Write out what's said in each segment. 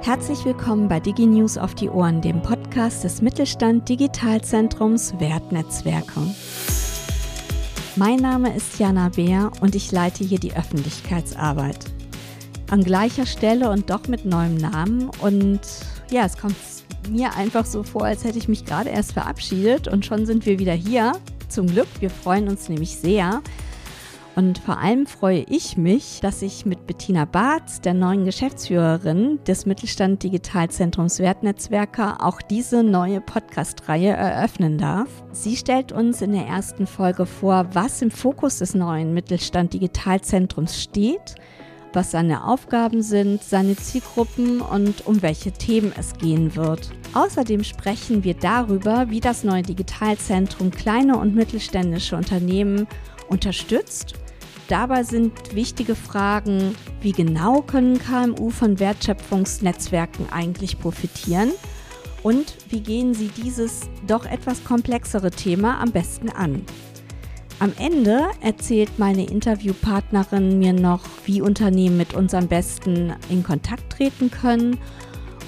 Herzlich willkommen bei DigiNews auf die Ohren, dem Podcast des Mittelstand Digitalzentrums Wertnetzwerke. Mein Name ist Jana Beer und ich leite hier die Öffentlichkeitsarbeit. An gleicher Stelle und doch mit neuem Namen und ja, es kommt mir einfach so vor, als hätte ich mich gerade erst verabschiedet und schon sind wir wieder hier. Zum Glück, wir freuen uns nämlich sehr. Und vor allem freue ich mich, dass ich mit Bettina Barth, der neuen Geschäftsführerin des Mittelstand Digitalzentrums Wertnetzwerker, auch diese neue Podcast-Reihe eröffnen darf. Sie stellt uns in der ersten Folge vor, was im Fokus des neuen Mittelstand Digitalzentrums steht, was seine Aufgaben sind, seine Zielgruppen und um welche Themen es gehen wird. Außerdem sprechen wir darüber, wie das neue Digitalzentrum kleine und mittelständische Unternehmen unterstützt Dabei sind wichtige Fragen, wie genau können KMU von Wertschöpfungsnetzwerken eigentlich profitieren und wie gehen sie dieses doch etwas komplexere Thema am besten an. Am Ende erzählt meine Interviewpartnerin mir noch, wie Unternehmen mit uns am besten in Kontakt treten können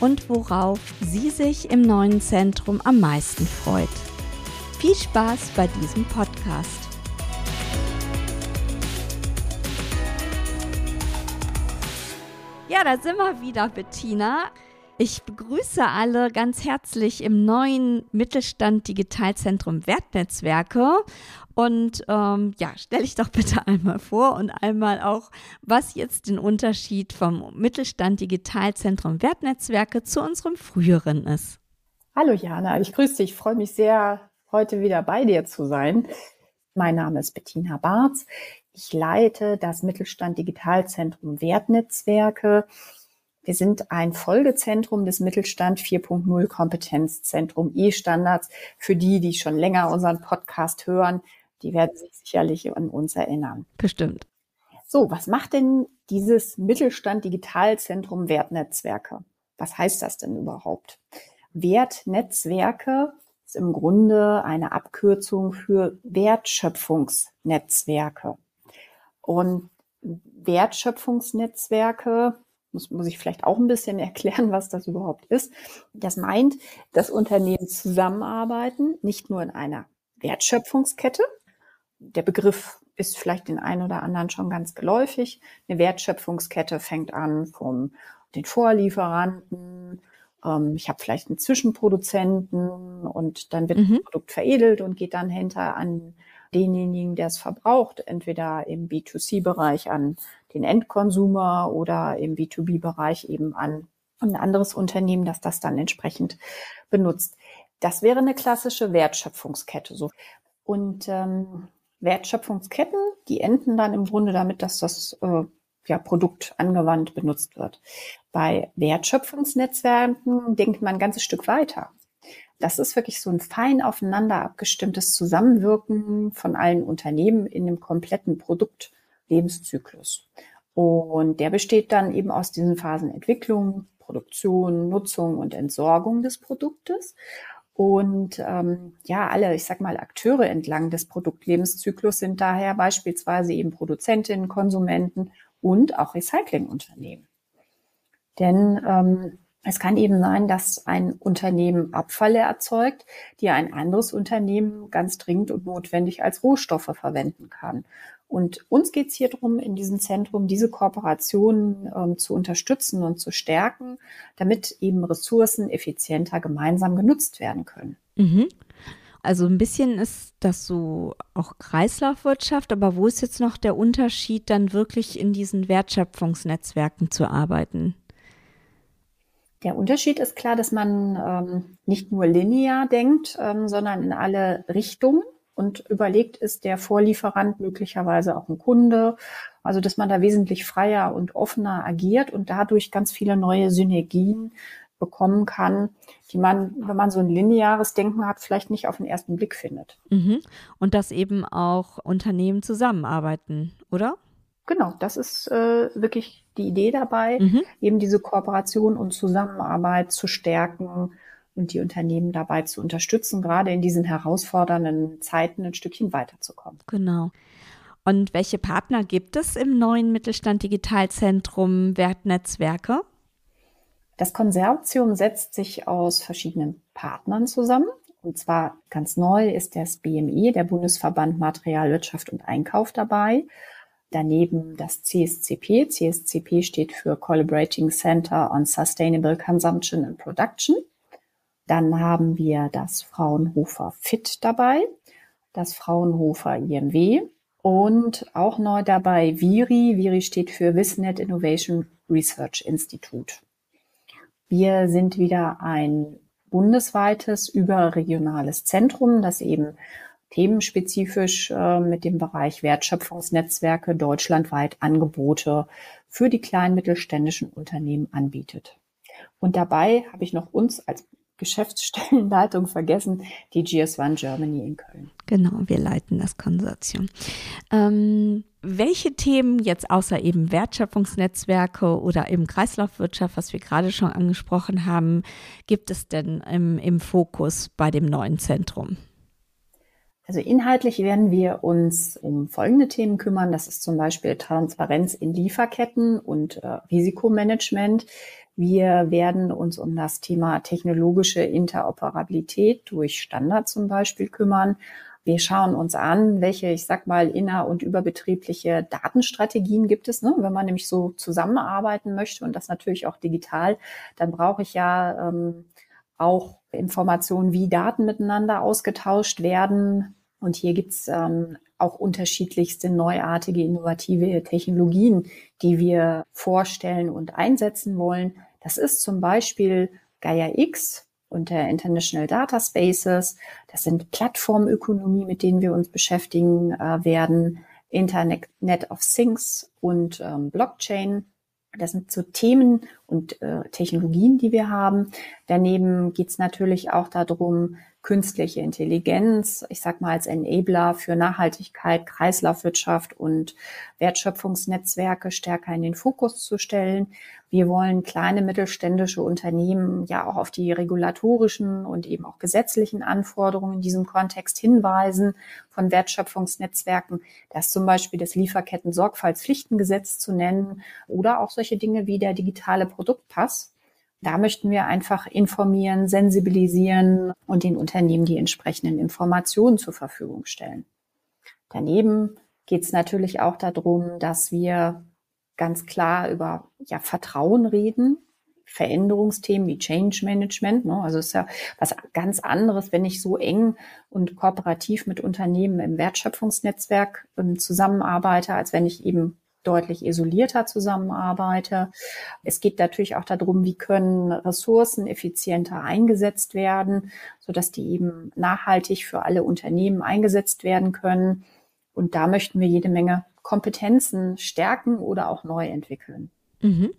und worauf sie sich im neuen Zentrum am meisten freut. Viel Spaß bei diesem Podcast. Da sind wir wieder, Bettina. Ich begrüße alle ganz herzlich im neuen Mittelstand Digitalzentrum Wertnetzwerke. Und ähm, ja, stelle ich doch bitte einmal vor und einmal auch, was jetzt den Unterschied vom Mittelstand Digitalzentrum Wertnetzwerke zu unserem früheren ist. Hallo Jana, ich grüße dich. Ich freue mich sehr, heute wieder bei dir zu sein. Mein Name ist Bettina Barz. Ich leite das Mittelstand Digitalzentrum Wertnetzwerke. Wir sind ein Folgezentrum des Mittelstand 4.0 Kompetenzzentrum E-Standards. Für die, die schon länger unseren Podcast hören, die werden sich sicherlich an uns erinnern. Bestimmt. So, was macht denn dieses Mittelstand Digitalzentrum Wertnetzwerke? Was heißt das denn überhaupt? Wertnetzwerke ist im Grunde eine Abkürzung für Wertschöpfungsnetzwerke. Und Wertschöpfungsnetzwerke, muss, muss ich vielleicht auch ein bisschen erklären, was das überhaupt ist. Das meint, dass Unternehmen zusammenarbeiten, nicht nur in einer Wertschöpfungskette. Der Begriff ist vielleicht den einen oder anderen schon ganz geläufig. Eine Wertschöpfungskette fängt an vom den Vorlieferanten. Ähm, ich habe vielleicht einen Zwischenproduzenten und dann wird mhm. das Produkt veredelt und geht dann hinter an denjenigen, der es verbraucht, entweder im B2C-Bereich an den Endkonsumer oder im B2B-Bereich eben an ein anderes Unternehmen, das das dann entsprechend benutzt. Das wäre eine klassische Wertschöpfungskette. So. Und ähm, Wertschöpfungsketten, die enden dann im Grunde damit, dass das äh, ja, Produkt angewandt benutzt wird. Bei Wertschöpfungsnetzwerken denkt man ein ganzes Stück weiter. Das ist wirklich so ein fein aufeinander abgestimmtes Zusammenwirken von allen Unternehmen in dem kompletten Produktlebenszyklus. Und der besteht dann eben aus diesen Phasen Entwicklung, Produktion, Nutzung und Entsorgung des Produktes. Und ähm, ja, alle, ich sag mal, Akteure entlang des Produktlebenszyklus sind daher beispielsweise eben Produzentinnen, Konsumenten und auch Recyclingunternehmen. Denn ähm, es kann eben sein, dass ein Unternehmen Abfälle erzeugt, die ein anderes Unternehmen ganz dringend und notwendig als Rohstoffe verwenden kann. Und uns geht es hier darum, in diesem Zentrum diese Kooperationen ähm, zu unterstützen und zu stärken, damit eben Ressourcen effizienter gemeinsam genutzt werden können. Mhm. Also ein bisschen ist das so auch Kreislaufwirtschaft, aber wo ist jetzt noch der Unterschied, dann wirklich in diesen Wertschöpfungsnetzwerken zu arbeiten? Der Unterschied ist klar, dass man ähm, nicht nur linear denkt, ähm, sondern in alle Richtungen und überlegt, ist der Vorlieferant möglicherweise auch ein Kunde. Also, dass man da wesentlich freier und offener agiert und dadurch ganz viele neue Synergien bekommen kann, die man, wenn man so ein lineares Denken hat, vielleicht nicht auf den ersten Blick findet. Mhm. Und dass eben auch Unternehmen zusammenarbeiten, oder? Genau, das ist äh, wirklich die Idee dabei, mhm. eben diese Kooperation und Zusammenarbeit zu stärken und die Unternehmen dabei zu unterstützen, gerade in diesen herausfordernden Zeiten ein Stückchen weiterzukommen. Genau. Und welche Partner gibt es im neuen Mittelstand Digitalzentrum Wertnetzwerke? Das Konsortium setzt sich aus verschiedenen Partnern zusammen. Und zwar ganz neu ist das BME, der Bundesverband Materialwirtschaft und Einkauf dabei. Daneben das CSCP. CSCP steht für Collaborating Center on Sustainable Consumption and Production. Dann haben wir das Fraunhofer FIT dabei, das Fraunhofer IMW und auch neu dabei VIRI. VIRI steht für Wisnet Innovation Research Institute. Wir sind wieder ein bundesweites überregionales Zentrum, das eben themenspezifisch äh, mit dem Bereich Wertschöpfungsnetzwerke deutschlandweit Angebote für die kleinen mittelständischen Unternehmen anbietet. Und dabei habe ich noch uns als Geschäftsstellenleitung vergessen, die GS1 Germany in Köln. Genau, wir leiten das Konsortium. Ähm, welche Themen jetzt außer eben Wertschöpfungsnetzwerke oder eben Kreislaufwirtschaft, was wir gerade schon angesprochen haben, gibt es denn im, im Fokus bei dem neuen Zentrum? Also inhaltlich werden wir uns um folgende Themen kümmern. Das ist zum Beispiel Transparenz in Lieferketten und äh, Risikomanagement. Wir werden uns um das Thema technologische Interoperabilität durch Standard zum Beispiel kümmern. Wir schauen uns an, welche, ich sag mal, inner- und überbetriebliche Datenstrategien gibt es. Ne? Wenn man nämlich so zusammenarbeiten möchte und das natürlich auch digital, dann brauche ich ja ähm, auch Informationen, wie Daten miteinander ausgetauscht werden, und hier gibt's ähm, auch unterschiedlichste neuartige, innovative Technologien, die wir vorstellen und einsetzen wollen. Das ist zum Beispiel Gaia X und der International Data Spaces. Das sind Plattformökonomie, mit denen wir uns beschäftigen äh, werden. Internet of Things und ähm, Blockchain. Das sind so Themen und äh, Technologien, die wir haben. Daneben geht's natürlich auch darum, künstliche Intelligenz, ich sag mal als Enabler für Nachhaltigkeit, Kreislaufwirtschaft und Wertschöpfungsnetzwerke stärker in den Fokus zu stellen. Wir wollen kleine mittelständische Unternehmen ja auch auf die regulatorischen und eben auch gesetzlichen Anforderungen in diesem Kontext hinweisen von Wertschöpfungsnetzwerken. Das zum Beispiel das Lieferketten-Sorgfaltspflichtengesetz zu nennen oder auch solche Dinge wie der digitale Produktpass da möchten wir einfach informieren, sensibilisieren und den Unternehmen die entsprechenden Informationen zur Verfügung stellen. Daneben geht es natürlich auch darum, dass wir ganz klar über ja, Vertrauen reden, Veränderungsthemen wie Change Management. Ne? Also es ist ja was ganz anderes, wenn ich so eng und kooperativ mit Unternehmen im Wertschöpfungsnetzwerk ähm, zusammenarbeite, als wenn ich eben deutlich isolierter zusammenarbeite. Es geht natürlich auch darum, wie können Ressourcen effizienter eingesetzt werden, so dass die eben nachhaltig für alle Unternehmen eingesetzt werden können. Und da möchten wir jede Menge Kompetenzen stärken oder auch neu entwickeln. Mhm.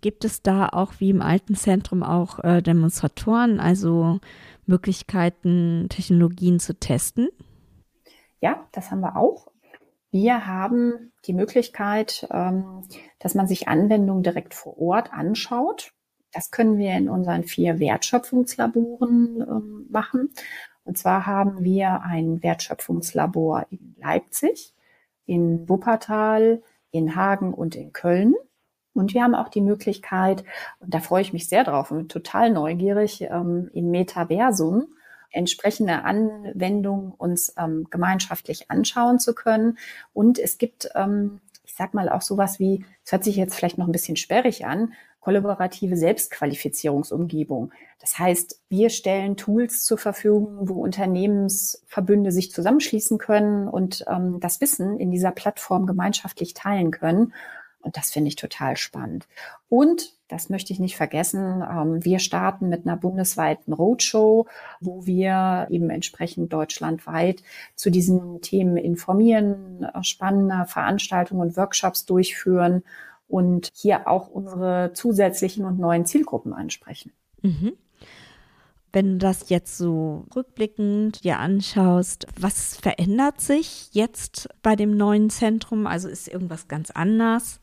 Gibt es da auch wie im alten Zentrum auch äh, Demonstratoren, also Möglichkeiten, Technologien zu testen? Ja, das haben wir auch. Wir haben die Möglichkeit, ähm, dass man sich Anwendungen direkt vor Ort anschaut. Das können wir in unseren vier Wertschöpfungslaboren ähm, machen. Und zwar haben wir ein Wertschöpfungslabor in Leipzig, in Wuppertal, in Hagen und in Köln. Und wir haben auch die Möglichkeit, und da freue ich mich sehr drauf und total neugierig, ähm, im Metaversum entsprechende Anwendungen uns ähm, gemeinschaftlich anschauen zu können. Und es gibt, ähm, ich sag mal, auch sowas wie, es hört sich jetzt vielleicht noch ein bisschen sperrig an, kollaborative Selbstqualifizierungsumgebung. Das heißt, wir stellen Tools zur Verfügung, wo Unternehmensverbünde sich zusammenschließen können und ähm, das Wissen in dieser Plattform gemeinschaftlich teilen können. Und das finde ich total spannend. Und das möchte ich nicht vergessen. Ähm, wir starten mit einer bundesweiten Roadshow, wo wir eben entsprechend deutschlandweit zu diesen Themen informieren, spannende Veranstaltungen und Workshops durchführen und hier auch unsere zusätzlichen und neuen Zielgruppen ansprechen. Mhm. Wenn du das jetzt so rückblickend dir anschaust, was verändert sich jetzt bei dem neuen Zentrum? Also ist irgendwas ganz anders?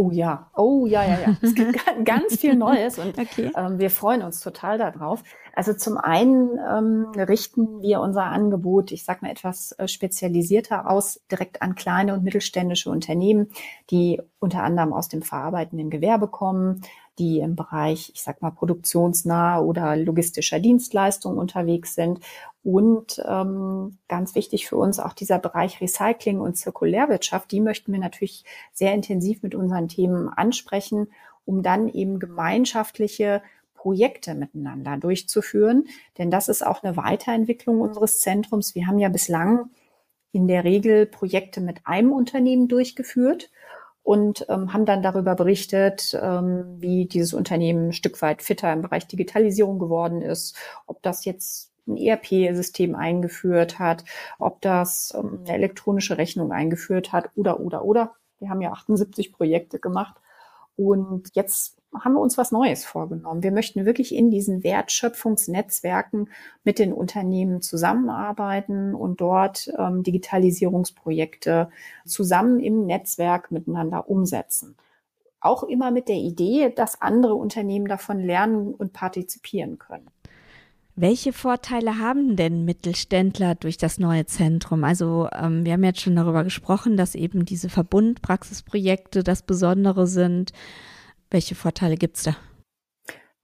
Oh ja, oh ja, ja, ja. Es gibt ganz viel Neues und okay. ähm, wir freuen uns total darauf. Also zum einen ähm, richten wir unser Angebot, ich sage mal etwas äh, spezialisierter aus, direkt an kleine und mittelständische Unternehmen, die unter anderem aus dem verarbeitenden Gewerbe kommen, die im Bereich, ich sag mal, produktionsnah oder logistischer Dienstleistungen unterwegs sind. Und ähm, ganz wichtig für uns auch dieser Bereich Recycling und Zirkulärwirtschaft, die möchten wir natürlich sehr intensiv mit unseren Themen ansprechen, um dann eben gemeinschaftliche Projekte miteinander durchzuführen. Denn das ist auch eine Weiterentwicklung unseres Zentrums. Wir haben ja bislang in der Regel Projekte mit einem Unternehmen durchgeführt und ähm, haben dann darüber berichtet, ähm, wie dieses Unternehmen ein Stück weit fitter im Bereich Digitalisierung geworden ist, ob das jetzt ein ERP-System eingeführt hat, ob das ähm, eine elektronische Rechnung eingeführt hat oder, oder, oder. Wir haben ja 78 Projekte gemacht. Und jetzt haben wir uns was Neues vorgenommen. Wir möchten wirklich in diesen Wertschöpfungsnetzwerken mit den Unternehmen zusammenarbeiten und dort ähm, Digitalisierungsprojekte zusammen im Netzwerk miteinander umsetzen. Auch immer mit der Idee, dass andere Unternehmen davon lernen und partizipieren können. Welche Vorteile haben denn Mittelständler durch das neue Zentrum? Also ähm, wir haben jetzt schon darüber gesprochen, dass eben diese Verbundpraxisprojekte das Besondere sind. Welche Vorteile gibt's da?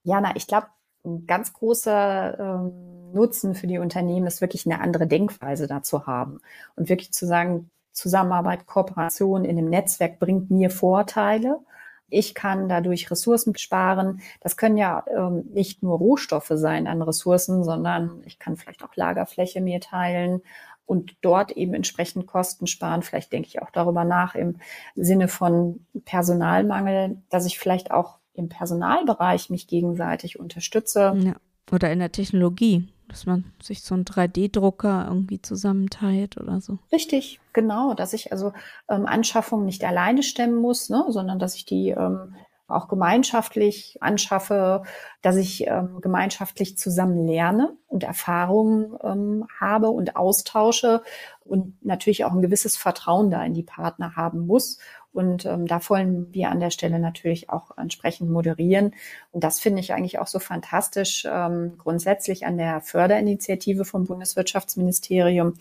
Jana, ich glaube, ein ganz großer ähm, Nutzen für die Unternehmen ist wirklich eine andere Denkweise dazu haben und wirklich zu sagen, Zusammenarbeit, Kooperation in dem Netzwerk bringt mir Vorteile. Ich kann dadurch Ressourcen sparen. Das können ja ähm, nicht nur Rohstoffe sein an Ressourcen, sondern ich kann vielleicht auch Lagerfläche mir teilen und dort eben entsprechend Kosten sparen. Vielleicht denke ich auch darüber nach im Sinne von Personalmangel, dass ich vielleicht auch im Personalbereich mich gegenseitig unterstütze. Ja. Oder in der Technologie, dass man sich so einen 3D-Drucker irgendwie zusammenteilt oder so. Richtig, genau, dass ich also ähm, Anschaffungen nicht alleine stemmen muss, ne, sondern dass ich die ähm, auch gemeinschaftlich anschaffe, dass ich ähm, gemeinschaftlich zusammen lerne und Erfahrungen ähm, habe und austausche und natürlich auch ein gewisses Vertrauen da in die Partner haben muss. Und ähm, da wollen wir an der Stelle natürlich auch entsprechend moderieren. Und das finde ich eigentlich auch so fantastisch ähm, grundsätzlich an der Förderinitiative vom Bundeswirtschaftsministerium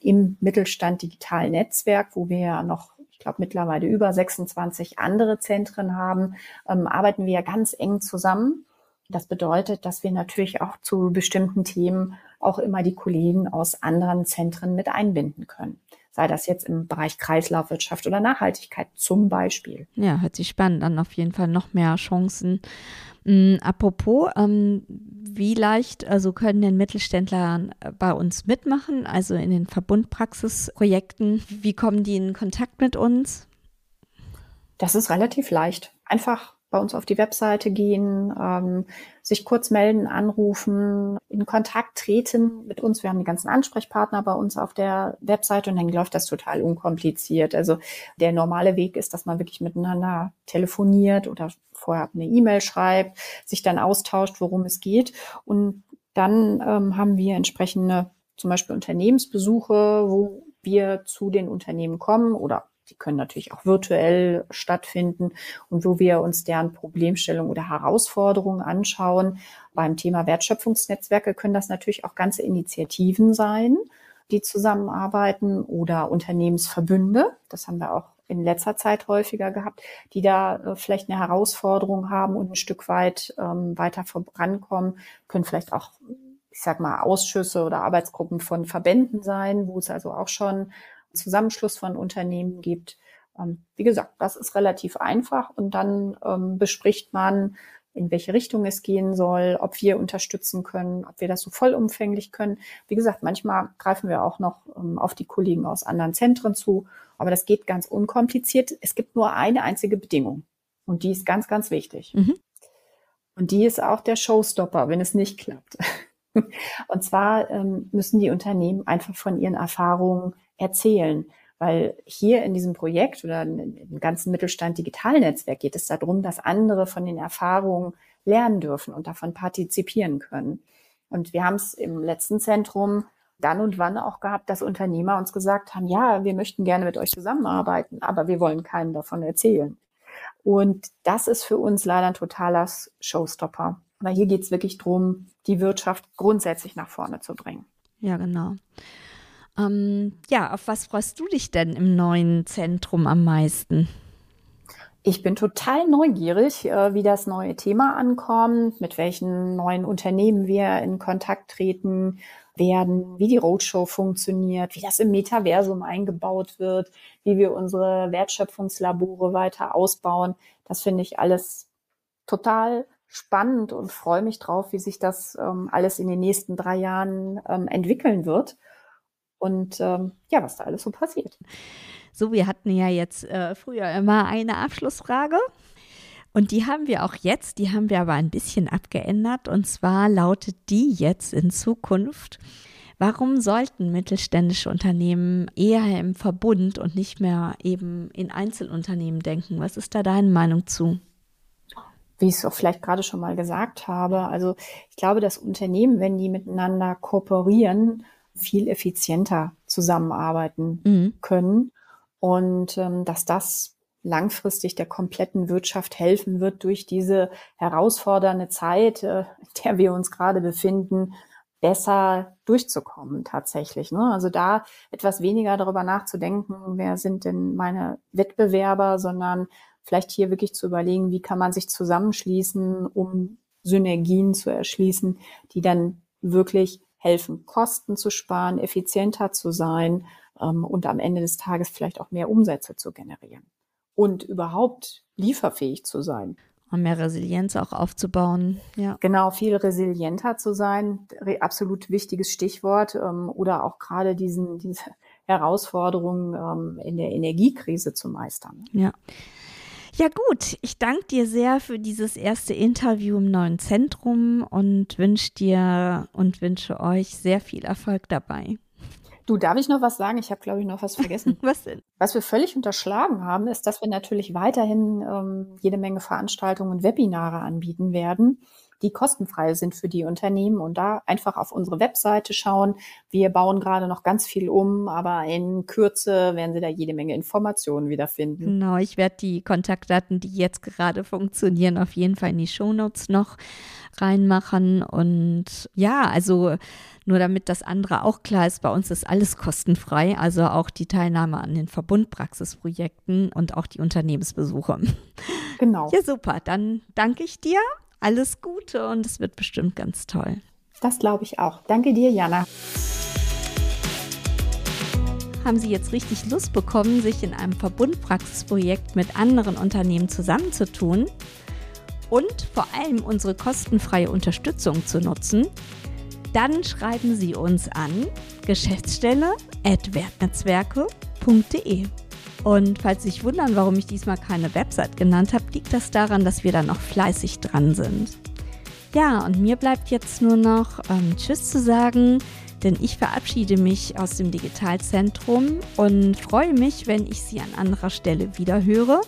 im Mittelstand Digital Netzwerk, wo wir ja noch ich glaube mittlerweile über 26 andere Zentren haben, ähm, arbeiten wir ganz eng zusammen. Das bedeutet, dass wir natürlich auch zu bestimmten Themen auch immer die Kollegen aus anderen Zentren mit einbinden können. Sei das jetzt im Bereich Kreislaufwirtschaft oder Nachhaltigkeit zum Beispiel. Ja, hört sich spannend an. Auf jeden Fall noch mehr Chancen. Ähm, apropos, ähm, wie leicht also können denn Mittelständler bei uns mitmachen, also in den Verbundpraxisprojekten? Wie kommen die in Kontakt mit uns? Das ist relativ leicht. Einfach bei uns auf die Webseite gehen, ähm, sich kurz melden, anrufen, in Kontakt treten mit uns. Wir haben die ganzen Ansprechpartner bei uns auf der Webseite und dann läuft das total unkompliziert. Also der normale Weg ist, dass man wirklich miteinander telefoniert oder vorher eine E-Mail schreibt, sich dann austauscht, worum es geht. Und dann ähm, haben wir entsprechende zum Beispiel Unternehmensbesuche, wo wir zu den Unternehmen kommen oder die können natürlich auch virtuell stattfinden und wo wir uns deren Problemstellung oder Herausforderungen anschauen. Beim Thema Wertschöpfungsnetzwerke können das natürlich auch ganze Initiativen sein, die zusammenarbeiten oder Unternehmensverbünde. Das haben wir auch in letzter Zeit häufiger gehabt, die da äh, vielleicht eine Herausforderung haben und ein Stück weit ähm, weiter vorankommen, können vielleicht auch ich sag mal, Ausschüsse oder Arbeitsgruppen von Verbänden sein, wo es also auch schon Zusammenschluss von Unternehmen gibt. Ähm, wie gesagt, das ist relativ einfach und dann ähm, bespricht man, in welche Richtung es gehen soll, ob wir unterstützen können, ob wir das so vollumfänglich können. Wie gesagt, manchmal greifen wir auch noch ähm, auf die Kollegen aus anderen Zentren zu, aber das geht ganz unkompliziert. Es gibt nur eine einzige Bedingung und die ist ganz, ganz wichtig. Mhm. Und die ist auch der Showstopper, wenn es nicht klappt. Und zwar ähm, müssen die Unternehmen einfach von ihren Erfahrungen erzählen. Weil hier in diesem Projekt oder im ganzen Mittelstand Digitalnetzwerk geht es darum, dass andere von den Erfahrungen lernen dürfen und davon partizipieren können. Und wir haben es im letzten Zentrum dann und wann auch gehabt, dass Unternehmer uns gesagt haben, ja, wir möchten gerne mit euch zusammenarbeiten, aber wir wollen keinen davon erzählen. Und das ist für uns leider ein totaler Showstopper. Aber hier geht es wirklich darum, die Wirtschaft grundsätzlich nach vorne zu bringen. Ja, genau. Ähm, ja, auf was freust du dich denn im neuen Zentrum am meisten? Ich bin total neugierig, äh, wie das neue Thema ankommt, mit welchen neuen Unternehmen wir in Kontakt treten werden, wie die Roadshow funktioniert, wie das im Metaversum eingebaut wird, wie wir unsere Wertschöpfungslabore weiter ausbauen. Das finde ich alles total spannend und freue mich drauf, wie sich das ähm, alles in den nächsten drei Jahren ähm, entwickeln wird und ähm, ja, was da alles so passiert. So, wir hatten ja jetzt äh, früher immer eine Abschlussfrage. Und die haben wir auch jetzt, die haben wir aber ein bisschen abgeändert. Und zwar lautet die jetzt in Zukunft, warum sollten mittelständische Unternehmen eher im Verbund und nicht mehr eben in Einzelunternehmen denken? Was ist da deine Meinung zu? wie ich es auch vielleicht gerade schon mal gesagt habe. Also ich glaube, dass Unternehmen, wenn die miteinander kooperieren, viel effizienter zusammenarbeiten mhm. können und ähm, dass das langfristig der kompletten Wirtschaft helfen wird, durch diese herausfordernde Zeit, äh, in der wir uns gerade befinden, besser durchzukommen tatsächlich. Ne? Also da etwas weniger darüber nachzudenken, wer sind denn meine Wettbewerber, sondern vielleicht hier wirklich zu überlegen, wie kann man sich zusammenschließen, um Synergien zu erschließen, die dann wirklich helfen, Kosten zu sparen, effizienter zu sein ähm, und am Ende des Tages vielleicht auch mehr Umsätze zu generieren und überhaupt lieferfähig zu sein. Und mehr Resilienz auch aufzubauen. Ja. Genau, viel resilienter zu sein, absolut wichtiges Stichwort. Ähm, oder auch gerade diesen, diese Herausforderungen ähm, in der Energiekrise zu meistern. Ja. Ja gut, ich danke dir sehr für dieses erste Interview im neuen Zentrum und wünsche dir und wünsche euch sehr viel Erfolg dabei. Du, darf ich noch was sagen? Ich habe, glaube ich, noch was vergessen. was denn? Was wir völlig unterschlagen haben, ist, dass wir natürlich weiterhin ähm, jede Menge Veranstaltungen und Webinare anbieten werden die kostenfrei sind für die Unternehmen und da einfach auf unsere Webseite schauen. Wir bauen gerade noch ganz viel um, aber in Kürze werden Sie da jede Menge Informationen wiederfinden. Genau, ich werde die Kontaktdaten, die jetzt gerade funktionieren, auf jeden Fall in die Shownotes noch reinmachen und ja, also nur damit das andere auch klar ist, bei uns ist alles kostenfrei, also auch die Teilnahme an den Verbundpraxisprojekten und auch die Unternehmensbesuche. Genau. Ja, super. Dann danke ich dir alles Gute und es wird bestimmt ganz toll. Das glaube ich auch. Danke dir, Jana. Haben Sie jetzt richtig Lust bekommen, sich in einem Verbundpraxisprojekt mit anderen Unternehmen zusammenzutun und vor allem unsere kostenfreie Unterstützung zu nutzen? Dann schreiben Sie uns an geschäftsstelle.wertnetzwerke.de. Und falls Sie sich wundern, warum ich diesmal keine Website genannt habe, liegt das daran, dass wir da noch fleißig dran sind. Ja, und mir bleibt jetzt nur noch ähm, Tschüss zu sagen, denn ich verabschiede mich aus dem Digitalzentrum und freue mich, wenn ich Sie an anderer Stelle wieder höre.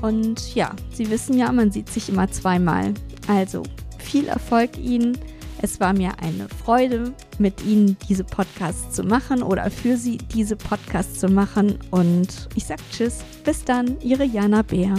Und ja, Sie wissen ja, man sieht sich immer zweimal. Also viel Erfolg Ihnen es war mir eine Freude, mit Ihnen diese Podcasts zu machen oder für Sie diese Podcasts zu machen. Und ich sage Tschüss, bis dann, Ihre Jana Bär.